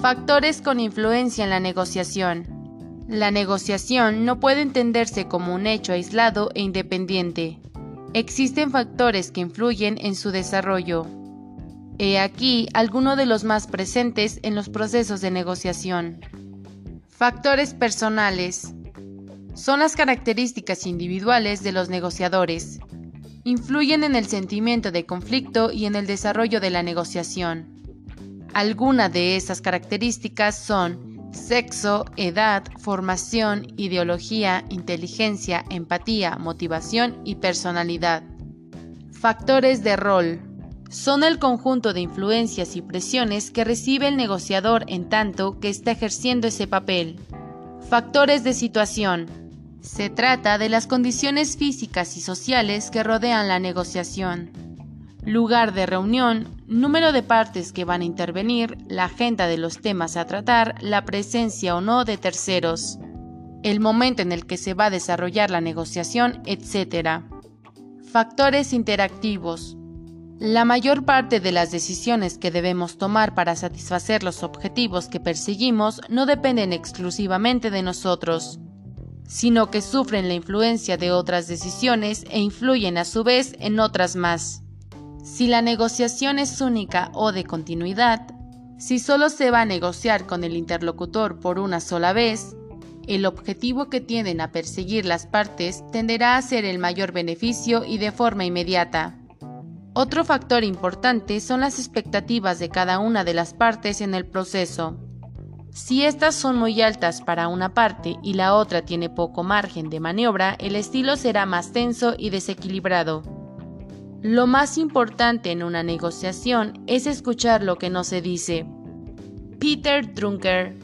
Factores con influencia en la negociación. La negociación no puede entenderse como un hecho aislado e independiente. Existen factores que influyen en su desarrollo. He aquí algunos de los más presentes en los procesos de negociación. Factores personales. Son las características individuales de los negociadores. Influyen en el sentimiento de conflicto y en el desarrollo de la negociación. Algunas de esas características son sexo, edad, formación, ideología, inteligencia, empatía, motivación y personalidad. Factores de rol. Son el conjunto de influencias y presiones que recibe el negociador en tanto que está ejerciendo ese papel. Factores de situación. Se trata de las condiciones físicas y sociales que rodean la negociación. Lugar de reunión, número de partes que van a intervenir, la agenda de los temas a tratar, la presencia o no de terceros, el momento en el que se va a desarrollar la negociación, etc. Factores interactivos. La mayor parte de las decisiones que debemos tomar para satisfacer los objetivos que perseguimos no dependen exclusivamente de nosotros, sino que sufren la influencia de otras decisiones e influyen a su vez en otras más. Si la negociación es única o de continuidad, si solo se va a negociar con el interlocutor por una sola vez, el objetivo que tienden a perseguir las partes tenderá a ser el mayor beneficio y de forma inmediata. Otro factor importante son las expectativas de cada una de las partes en el proceso. Si estas son muy altas para una parte y la otra tiene poco margen de maniobra, el estilo será más tenso y desequilibrado. Lo más importante en una negociación es escuchar lo que no se dice. Peter Drucker